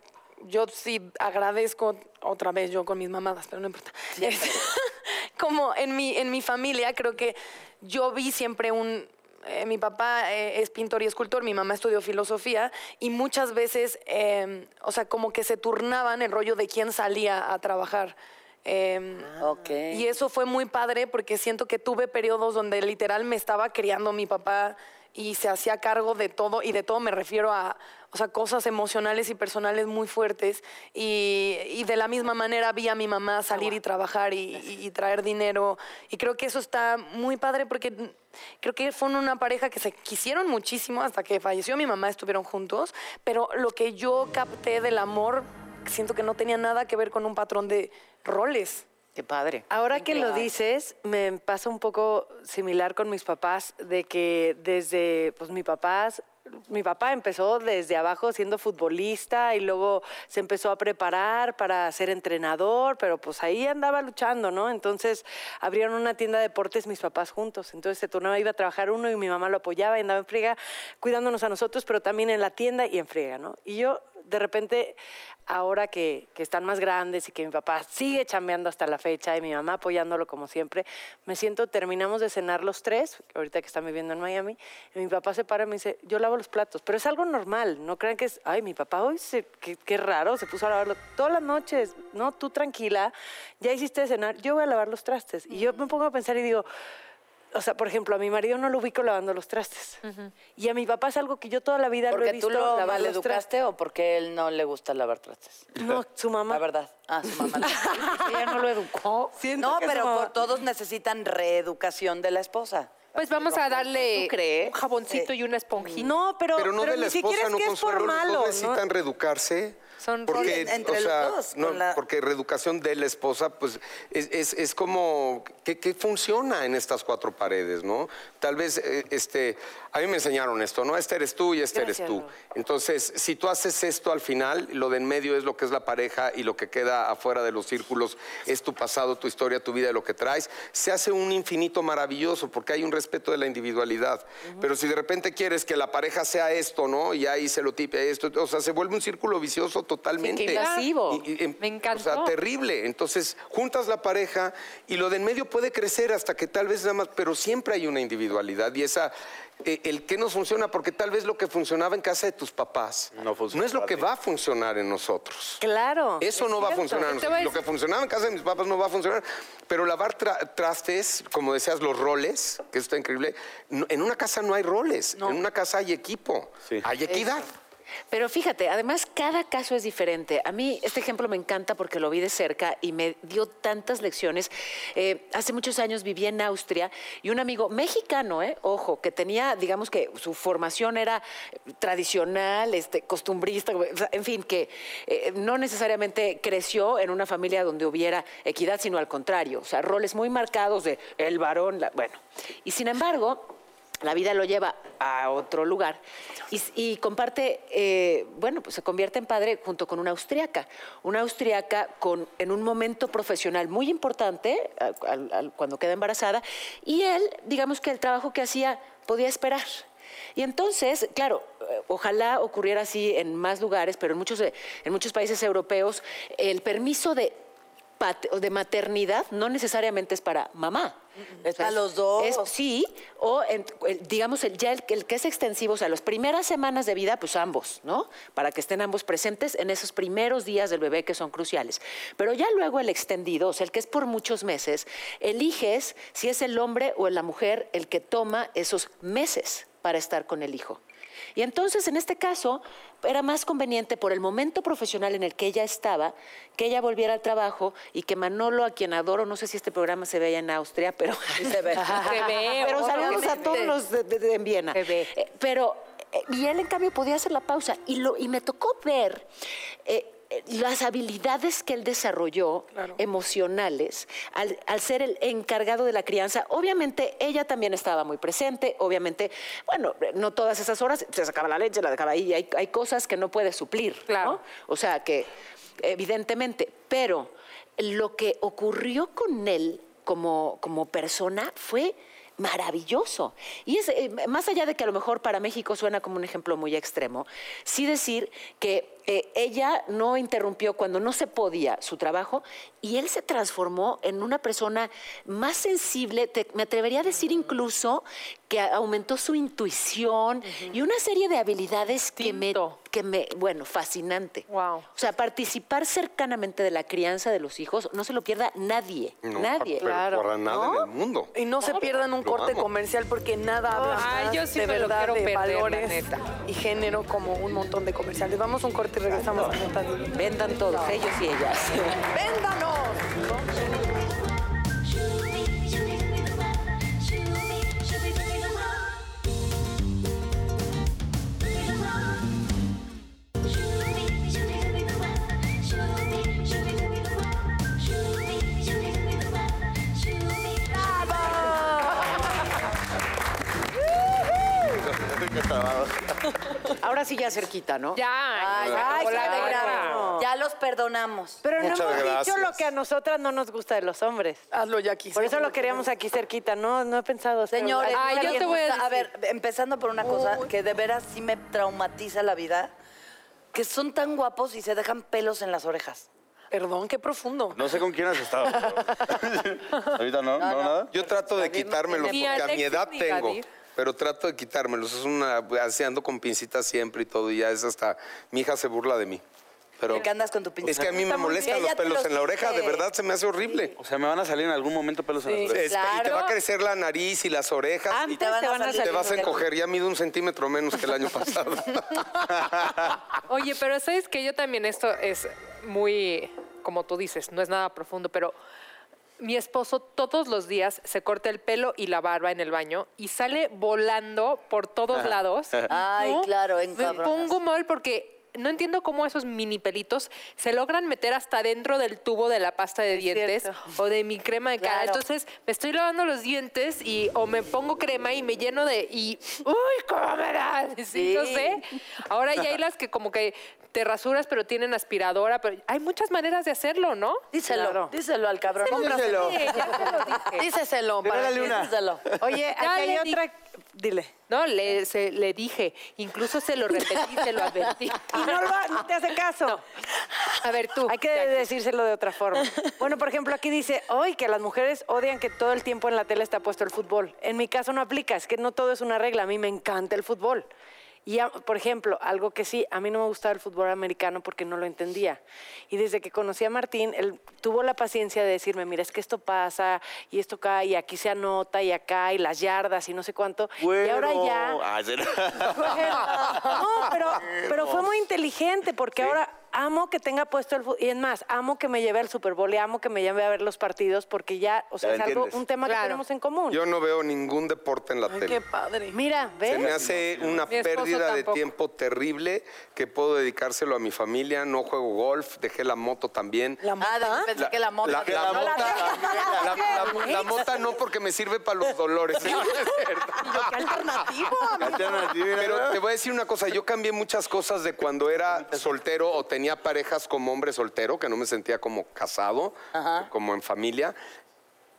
yo sí agradezco otra vez yo con mis mamadas, pero no importa. Como en mi, en mi familia, creo que yo vi siempre un. eh, mi papá eh, es pintor y escultor, mi mamá estudió filosofía y muchas veces, eh, o sea, como que se turnaban el rollo de quién salía a trabajar Em, Ok. y eso fue muy padre porque siento que tuve periodos donde literal me estaba criando mi papá y se hacía cargo de todo, y de todo me refiero a o sea, cosas emocionales y personales muy fuertes. Y, y de la misma manera vi a mi mamá salir y trabajar y, y- y traer dinero. Y creo que eso está muy padre porque creo que fueron una pareja que se quisieron muchísimo hasta que falleció mi mamá, estuvieron juntos. Pero lo que yo capté del amor, siento que no tenía nada que ver con un patrón de roles. Qué padre. Ahora que lo dices, me pasa un poco similar con mis papás, de que desde, pues mi papás, mi papá empezó desde abajo siendo futbolista y luego se empezó a preparar para ser entrenador, pero pues ahí andaba luchando, ¿no? Entonces abrieron una tienda de deportes mis papás juntos, entonces se turnaba, iba a trabajar uno y mi mamá lo apoyaba y andaba en friega cuidándonos a nosotros, pero también en la tienda y en friega, ¿no? Y yo de repente, ahora que, que están más grandes y que mi papá sigue chambeando hasta la fecha y mi mamá apoyándolo como siempre, me siento, terminamos de cenar los tres, ahorita que están viviendo en Miami, y mi papá se para y me dice, yo lavo los platos, pero es algo normal, no crean que es, ay, mi papá hoy, qué, qué raro, se puso a lavarlo todas las noches, no, tú tranquila, ya hiciste de cenar, yo voy a lavar los trastes. Y yo me pongo a pensar y digo, o sea, por ejemplo, a mi marido no lo ubico lavando los trastes. Y a mi papá es algo que yo toda la vida lo he ¿Porque visto tú lo lavar los educaste o porque él no le gusta lavar trastes? No, su mamá. La verdad. Ah, su mamá. Ella no lo educó. Siento no, pero mamá- por- todos necesitan reeducación de la esposa. Pues vamos a darle ¿Tú crees? un jaboncito y una esponjita. No, pero, Pero no de la ni siquiera esposa, es no que es por malo. ¿no? necesitan reeducarse. Son porque. Entre o sea, los dos, no, la- porque reeducación de la esposa, pues, es, es- es como que, que funciona en estas cuatro paredes, ¿no? Tal vez, eh, este, a mí me enseñaron esto, ¿no? Este eres tú y este Gracias, eres tú. Entonces, si tú haces esto al final, lo de en medio es lo que es la pareja y lo que queda afuera de los círculos es tu pasado, tu historia, tu vida, lo que traes, se hace un infinito maravilloso porque hay un respeto de la individualidad. Pero si de repente quieres que la pareja sea esto, ¿no? Y ahí se lo tipe esto, o sea, se vuelve un círculo vicioso totalmente. qué invasivo. Y- y- em- Me encantó. O sea, terrible. Entonces, juntas la pareja y lo de en medio puede crecer hasta que tal vez nada más, pero siempre hay una individualidad y esa, eh, el que nos funciona, porque tal vez lo que funcionaba en casa de tus papás No funciona es lo que va a funcionar en nosotros. Claro. Eso es no va a funcionar. Lo que funcionaba en casa de mis papás no va a funcionar. Pero lavar tra- trastes, como decías, los roles, que eso está increíble. no- en una casa no hay roles. En una casa hay equipo. Sí. Hay equidad. Pero fíjate, además cada caso es diferente. A mí este ejemplo me encanta porque lo vi de cerca y me dio tantas lecciones. Eh, hace muchos años viví en Austria y un amigo mexicano, eh, ojo, que tenía, digamos que su formación era tradicional, este, costumbrista, en fin, que eh, no necesariamente creció en una familia donde hubiera equidad, sino al contrario, o sea, roles muy marcados de el varón, la- bueno. Y sin embargo, la vida lo lleva a otro lugar y, comparte, eh, bueno, pues se convierte en padre junto con una austriaca, una austriaca con, en un momento profesional muy importante cuando queda embarazada y él, digamos que el trabajo que hacía podía esperar. Y entonces, claro, eh, ojalá ocurriera así en más lugares, pero en muchos, en muchos países europeos el permiso de de maternidad no necesariamente es para mamá. Es para los dos. Es- sí, o en- digamos, el, ya el, el que es extensivo, o sea, las primeras semanas de vida, pues ambos, ¿no? Para que estén ambos presentes en esos primeros días del bebé que son cruciales. Pero ya luego el extendido, o sea, el que es por muchos meses, eliges si es el hombre o la mujer el que toma esos meses para estar con el hijo. Y entonces, en este caso, era más conveniente por el momento profesional en el que ella estaba, que ella volviera al trabajo y que Manolo, a quien adoro, no sé si este programa se veía en Austria, pero Se ve. Se ve, pero saludos a todos los de, de- de- en Viena. Se ve. Eh, pero, eh, y él en cambio podía hacer la pausa. Y, lo, y me tocó ver eh, las habilidades que él desarrolló emocionales al, al ser el encargado de la crianza. Obviamente ella también estaba muy presente, obviamente, bueno, no todas esas horas, se sacaba la leche, la dejaba ahí, hay, hay cosas que no puede suplir. ¿no? Claro. O sea que, evidentemente, pero lo que ocurrió con él como, como persona fue maravilloso. Y es, eh, más allá de que a lo mejor para México suena como un ejemplo muy extremo, sí decir que eh, ella no interrumpió cuando no se podía su trabajo y él se transformó en una persona más sensible, te- me atrevería a decir incluso que aumentó su intuición y una serie de habilidades que me, que me, bueno, fascinante. Wow. O sea, participar cercanamente de la crianza de los hijos no se lo pierda nadie, No, nadie. pero para nada en el mundo. Y no se pierdan un Lo corte amo. comercial porque nada habla Ay, más yo sí de me lo verdad quiero de perder, la valores neta. y género como un montón de comerciales. Vamos a un corte y regresamos. Vendan todos, ellos y ellas. ¡Véndanos! Ahora sí ya cerquita, ¿no? Ya. Ay, ya, ay, hola, qué hola. alegrado. Ya los perdonamos. Pero no hemos dicho lo que a nosotras no nos gusta de los hombres. Hazlo, Jackie. Por eso lo queríamos aquí cerquita. No, no he pensado. Señores, Ay, ¿no yo te voy a decir. ver, empezando por una cosa que de veras sí me traumatiza la vida, que son tan guapos y se dejan pelos en las orejas. Perdón, qué profundo. No sé con quién has estado. Ahorita no, no, nada. Yo trato de no tiene- porque a mi edad tengo. Pero trato de quitármelos. Es una. Así ando con pincitas siempre y todo. Y ya es hasta. Mi hija se burla de mí. Pero. que andas con tu pinche. Es que a mí me molestan los pelos los en la oreja. De verdad se me hace horrible. O sea, me van a salir en algún momento pelos en las orejas. Es- Y te va a crecer la nariz y las orejas. y Antes te van te a van a salir- te vas a encoger. Ya mido un centímetro menos que el año pasado. Oye, pero sabes que yo también esto es muy, como tú dices, no es nada profundo, pero mi esposo todos los días se corta el pelo y la barba en el baño y sale volando por todos lados. Ay, claro, en Me pongo mal porque no entiendo cómo esos mini pelitos se logran meter hasta dentro del tubo de la pasta de dientes cierto. o de mi crema de cara. Claro. Entonces me estoy lavando los dientes y o me pongo crema y me lleno de y uy, cómo me da. Sí, Sí. no sé. Ahora ya hay las que como que te rasuras pero tienen aspiradora, pero hay muchas maneras de hacerlo, ¿no? Díselo, Claro. díselo al cabrón. Díselo. Sí, ya te lo dije. Para una. Díselo. Oye, aquí hay otra. Dile. No, le, se- le dije, incluso se lo repetí, se lo advertí. Y no, lo- no te hace caso. A ver tú. Hay que Jackie. decírselo de otra forma. Bueno, por ejemplo, aquí dice, hoy que las mujeres odian que todo el tiempo en la tele está puesto el fútbol. En mi caso no aplica, es que no todo es una regla. A mí me encanta el fútbol. Y, a- por ejemplo, algo que sí, a mí no me gustaba el fútbol americano porque no lo entendía. Y desde que conocí a Martín, él tuvo la paciencia de decirme, mira, es que esto pasa, y esto cae, y aquí se anota, y acá, y las yardas, y no sé cuánto. Y ahora ya... Ah. No, pero, pero fue muy inteligente porque ahora amo que tenga puesto el fútbol. Y es más, amo que me lleve al Super Bowl y amo que me lleve a ver los partidos porque ya, o sea, Ya es algo, un tema que tenemos en común. Yo no veo ningún deporte en la Ay, tele. qué padre. Mira, Se me ¿ves? hace una pérdida de tiempo terrible que puedo dedicárselo a mi familia. No juego golf, dejé la moto también. La Ah, mota. pensé que la mota. La, la la mota, mota. la- la- la mota no porque me sirve para los dolores. Qué alternativo. Pero te voy a decir una cosa, yo cambié muchas cosas de cuando era soltero o tenía parejas como hombre soltero, que no me sentía como casado, como en familia.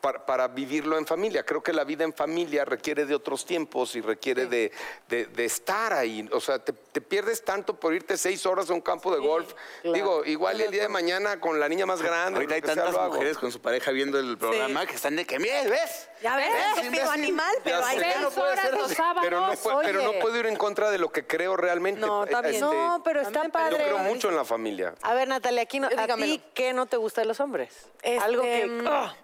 Para, para vivirlo en familia. Creo que la vida en familia requiere de otros tiempos y requiere de, de- de estar ahí. O sea, te, te pierdes tanto por irte seis horas a un campo de golf. Digo, igual y el día de mañana con la niña más grande. Ahorita hay sea, tantas hago. mujeres con su pareja viendo el programa que están de que, mire, ¿ves? Ya ves, ¿Ves, feo imbécil? animal, pero ves. Seis no puede horas los sábados, Pero no, puedo, pero no puedo ir en contra de lo que creo realmente. No, está bien. Este, No, pero está Yo padre. creo mucho en la familia. A ver, Natalia, aquí no, ¿a ti qué no te gusta de los hombres? Este, Algo que... ¡ah!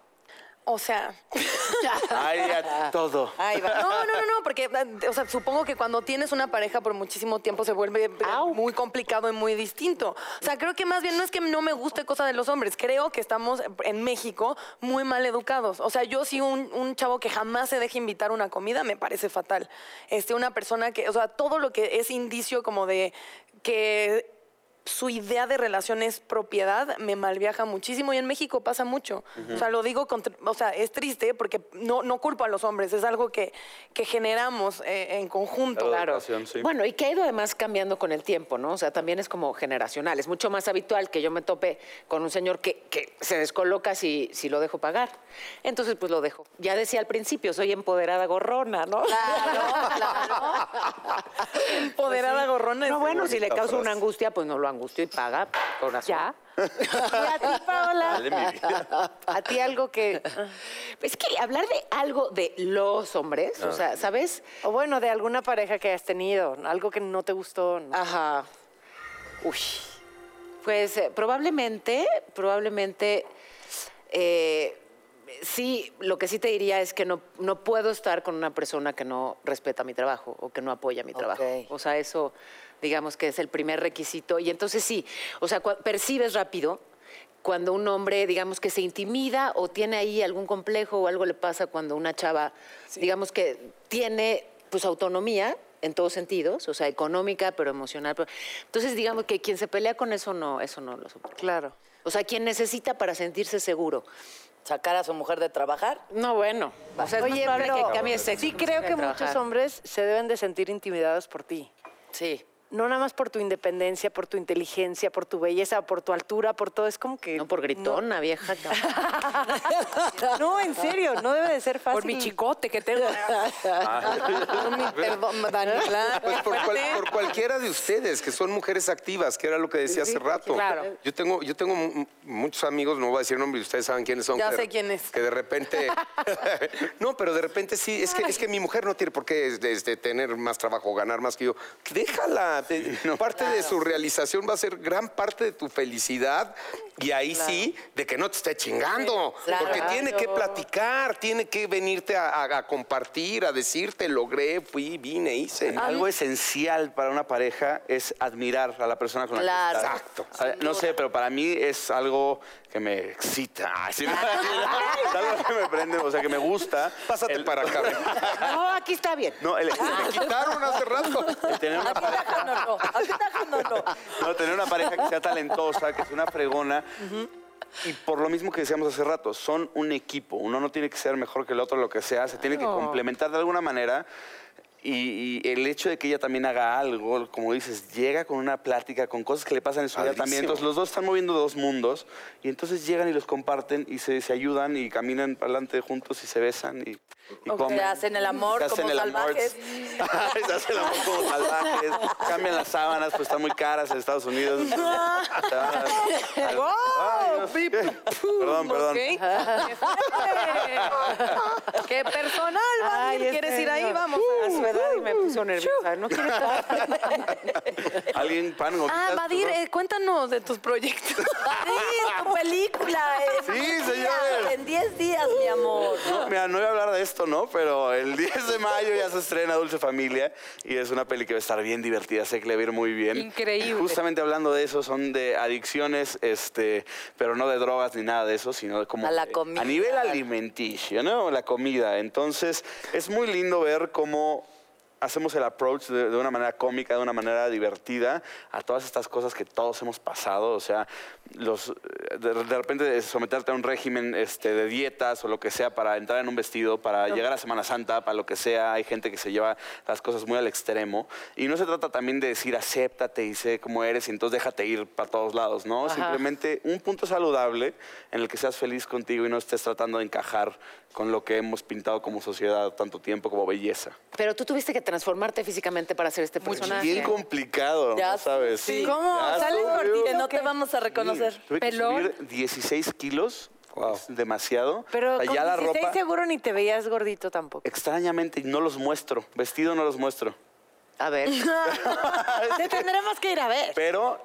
O sea, Ay, a todo. Va. no, no, no, no, porque, o sea, supongo que cuando tienes una pareja por muchísimo tiempo se vuelve muy complicado y muy distinto. O sea, creo que más bien no es que no me guste cosa de los hombres, creo que estamos en México muy mal educados. O sea, yo sí un, un chavo que jamás se deje invitar a una comida me parece fatal. Este, una persona que, o sea, todo lo que es indicio como de que su idea de relación es propiedad, me malviaja muchísimo y en México pasa mucho. O sea, lo digo, con o sea, es triste porque no, no culpo a los hombres, es algo que, que generamos eh, en conjunto. Claro. Sí. Bueno, y que ha ido además cambiando con el tiempo, ¿no? O sea, también es como generacional. Es mucho más habitual que yo me tope con un señor que, que se descoloca si, si lo dejo pagar. Entonces, pues lo dejo. Ya decía al principio, soy empoderada gorrona, ¿no? Claro, claro. Empoderada gorrona. No, bueno, si le causa una angustia, pues no lo hago angustio y paga, corazón. ¿Ya? ¿Y a ti, Paola? Dale mi vida. A ti algo que... Es que hablar de algo de los hombres, o sea, ¿sabes? O bueno, de alguna pareja que hayas tenido, algo que no te gustó. ¿no? Ajá. Uy. Pues eh, probablemente, probablemente, eh, sí, lo que sí te diría es que no, no puedo estar con una persona que no respeta mi trabajo o que no apoya mi trabajo. O sea, eso, digamos que es el primer requisito. Y entonces sí, o sea, percibes rápido cuando un hombre, digamos que se intimida o tiene ahí algún complejo o algo le pasa cuando una chava, digamos que tiene pues autonomía en todos sentidos, o sea, económica, pero emocional. pero- Entonces, digamos que quien se pelea con eso no, eso no lo soporta. Claro. O sea, quien necesita para sentirse seguro. Sacar a su mujer de trabajar. No, bueno. O sea, es Oye, pero que cambie sexo. sí creo que muchos hombres se deben de sentir intimidados por ti. Sí. No nada más por tu independencia, por tu inteligencia, por tu belleza, por tu altura, por todo. Es como que... No por gritona, vieja. No, en serio, no debe de ser fácil. Por mi chicote que tengo. Perdón, Daniela. Pues por, cual- por cualquiera de ustedes, que son mujeres activas, que era lo que decía hace rato. claro. Yo tengo, yo tengo mu- muchos amigos, no voy a decir nombres, ustedes saben quiénes son. Ya que- sé quién es. Que de repente. no, pero de repente sí, es que, es que mi mujer no tiene por qué este, tener más trabajo, ganar más que yo. Déjala. Te- parte de su realización va a ser gran parte de tu felicidad. Y ahí sí, de que no te esté chingando. Porque tiene que platicar, tiene que venirte a, a- a compartir, a decirte, logré, fui, vine, hice. Algo esencial para una pareja es admirar a la persona con la Claro. que está. Exacto. Ver, No sé, pero para mí es algo que me excita. Ay, sí, es algo que me prende, o sea, que me gusta. Pásate El- para acá. ven. No, aquí está bien. No, el, Me quitaron hace rato. el tener una pareja, no, tener una pareja que sea talentosa, que sea una fregona. Y por lo mismo que decíamos hace rato, son un equipo. Uno no tiene que ser mejor que el otro, lo que sea. Se tiene que complementar de alguna manera. Y, y el hecho de que ella también haga algo, como dices, llega con una plática, con cosas que le pasan en su vida también. Entonces los dos están moviendo dos mundos y entonces llegan y los comparten y se, se ayudan y caminan para adelante juntos y se besan y, y comen. Se hacen el amor Se hacen como el amor. salvajes. se hacen el amor como salvajes. Cambian las sábanas, pues están muy caras en Estados Unidos. Ay, Dios. Perdón, perdón. Qué personal, Ay. ¿Quieres ir ahí? Vamos. A su edad y me puso nerviosa. No quiero Alguien, pan, Ah, gomitas, Vadir, ¿no? eh, cuéntanos de tus proyectos. Sí, tu película. en Sí, 10 señores. En 10 días, mi amor. No, mira, no voy a hablar de esto, ¿no? Pero el 10 de mayo ya se estrena Dulce Familia y es una peli que va a estar bien divertida, sé que le va a ir muy bien. Increíble. Justamente hablando de eso, son de adicciones, este, pero no de drogas ni nada de eso, sino de como A la eh, comida. a nivel alimenticio, ¿no? La comida. Entonces, es muy lindo ver cómo hacemos el approach de, de una manera cómica, de una manera divertida a todas estas cosas que todos hemos pasado. O sea, los, de, de repente someterte a un régimen este, de dietas o lo que sea para entrar en un vestido, para llegar a Semana Santa, para lo que sea. Hay gente que se lleva las cosas muy al extremo. Y no se trata también de decir acéptate y sé cómo eres y entonces déjate ir para todos lados, ¿no? Simplemente un punto saludable en el que seas feliz contigo y no estés tratando de encajar con lo que hemos pintado como sociedad tanto tiempo como belleza. Pero tú tuviste que transformarte físicamente para hacer este personaje. Bien complicado, Ya ¿no sabes? sí. ¿Cómo? Ya ¿Sales gordito? Que no te vamos a reconocer. Tuve que Pelón. subir 16 kilos, es demasiado. Pero ya la 16 ropa, seguro ni te veías gordito tampoco. extrañamente, no los muestro. Vestido no los muestro. A ver. Te tendremos que ir a ver. Pero,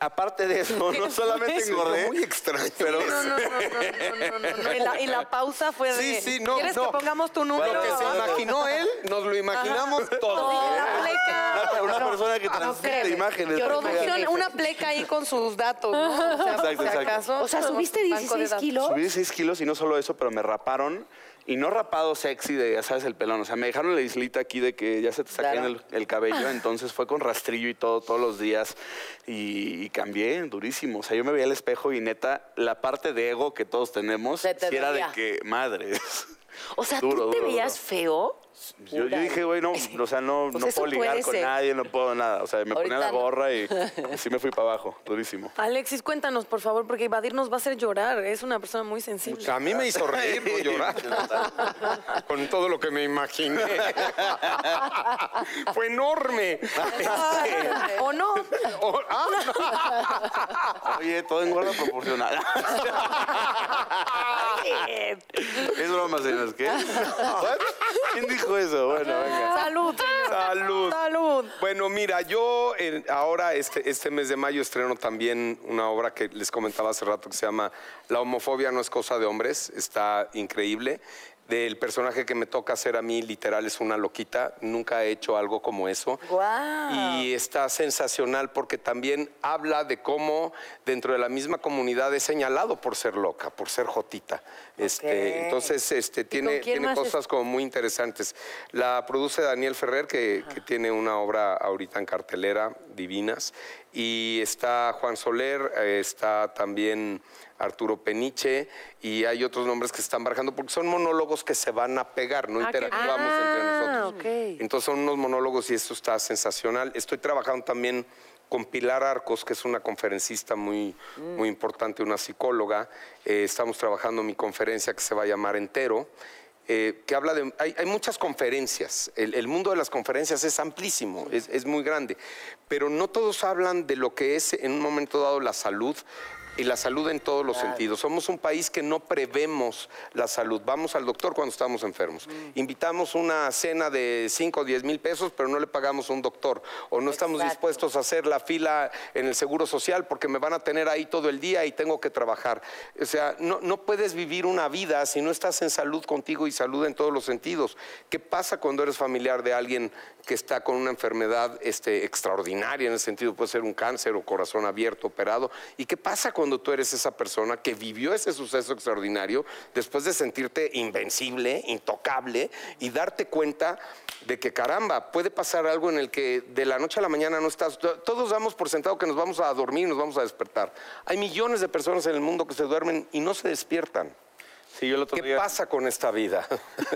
aparte de eso, no solamente engordé, Muy extraño. pero No, no, no, no, no, no, no, no. Y la, y la pausa fue de. Sí, sí, no, ¿Quieres no. que pongamos tu número? Lo que se imaginó él, nos lo imaginamos todos. La pleca. una, persona que transmite imágenes. ¿no? Producción, una pleca ahí con sus datos, ¿no? O sea, Exacto, si exacto. acaso. O sea, subiste Banco de 16 datos. kilos. Subí 6 kilos y no solo eso, pero me raparon. Y no rapado sexy de, ya sabes, el pelón. O sea, me dejaron la islita aquí de que ya se te Claro. el, el cabello. Entonces fue con rastrillo y todo, todos los días. Y, y cambié durísimo. O sea, yo me veía al espejo y neta, la parte de ego que todos tenemos, te sí era de que, madres. O sea, Duro, ¿tú te duro, veías duro. feo? Yo, yo dije, güey, no, o sea, no, Pues no puedo ligar con ser. nadie, no puedo nada. O sea, me ponía la no. gorra y sí me fui para abajo, durísimo. Alexis, cuéntanos, por favor, porque Evadir nos va a hacer llorar. Es una persona muy sensible. A mí me hizo reír, no llorar. Con todo lo que me imaginé. Fue enorme. Este, ¿O no? oh, ah, Oye, todo engorda proporcional. es broma, señores, ¿qué? ¿Quién dijo eso? Bueno, venga. Salud, señor. Salud. Salud. Bueno, mira, yo eh, ahora este, este mes de mayo estreno también una obra que les comentaba hace rato que se llama La homofobia no es cosa de hombres. Está increíble. Del personaje que me toca hacer a mí, literal, es una loquita. Nunca he hecho algo como eso. Guau. Y está sensacional porque también habla de cómo dentro de la misma comunidad es señalado por ser loca, por ser jotita. Este, entonces, este, tiene, es- cosas como muy interesantes. La produce Daniel Ferrer, que, que tiene una obra ahorita en cartelera, divinas. Y está Juan Soler, eh, está también Arturo Peniche, y hay otros nombres que están barajando, porque son monólogos que se van a pegar, no interactuamos entre nosotros. ok. Entonces son unos monólogos y esto está sensacional. Estoy trabajando también con Pilar Arcos, que es una conferencista muy, muy importante, una psicóloga. Eh, estamos trabajando mi conferencia que se va a llamar Entero. Eh, que habla de... Hay, hay muchas conferencias, el, el mundo de las conferencias es amplísimo, es, es muy grande, pero no todos hablan de lo que es en un momento dado la salud y la salud en todos los sentidos. Somos un país que no prevemos la salud. Vamos al doctor cuando estamos enfermos. Invitamos una cena de 5 o 10 mil pesos, pero no le pagamos a un doctor. O no estamos dispuestos a hacer la fila en el Seguro Social porque me van a tener ahí todo el día y tengo que trabajar. O sea, no, no puedes vivir una vida si no estás en salud contigo y salud en todos los sentidos. ¿Qué pasa cuando eres familiar de alguien que está con una enfermedad este, extraordinaria en el sentido, puede ser un cáncer o corazón abierto, operado? ¿Y qué pasa cuando tú eres esa persona que vivió ese suceso extraordinario después de sentirte invencible, intocable y darte cuenta de que caramba, puede pasar algo en el que de la noche a la mañana no estás, to- todos damos por sentado que nos vamos a dormir y nos vamos a despertar. Hay millones de personas en el mundo que se duermen y no se despiertan. Sí, yo el otro ¿Qué día... pasa con esta vida?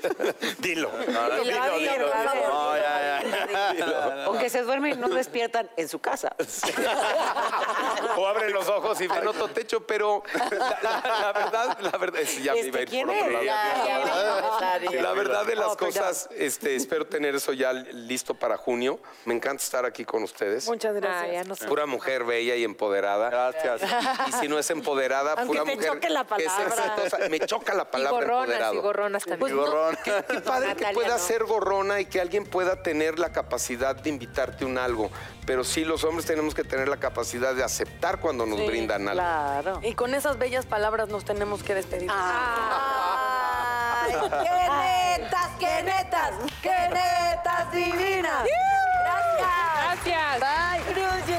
Dilo. No, Dilo, dilo, por favor. No, ya, ya. O que se duermen y no despiertan en su casa. o abren los ojos y ven otro techo, pero la, verdad, la verdad, es- ya me iba a ir ¿quién por otro es? lado. Ya, ya, ya, ya, ya. La verdad de las Oh, perdón. cosas, este, espero tener eso ya listo para junio. Me encanta estar aquí con ustedes. Muchas gracias. Ah, ya no sé. Pura mujer bella y empoderada. Gracias. Y si no es empoderada, Aunque pura te mujer choque la que es palabra. exitosa. Me choca la palabra y gorronas, empoderado. Y gorronas también. Pues Qué, padre que pueda no. ser gorrona y que alguien pueda tener la capacidad de invitarte un algo. Pero sí, los hombres tenemos que tener la capacidad de aceptar cuando nos sí, brindan algo. Claro. Y con esas bellas palabras nos tenemos que despedir. Ah. Ay, ¡Qué netas, qué netas, qué netas divinas! Gracias. Gracias. Bye.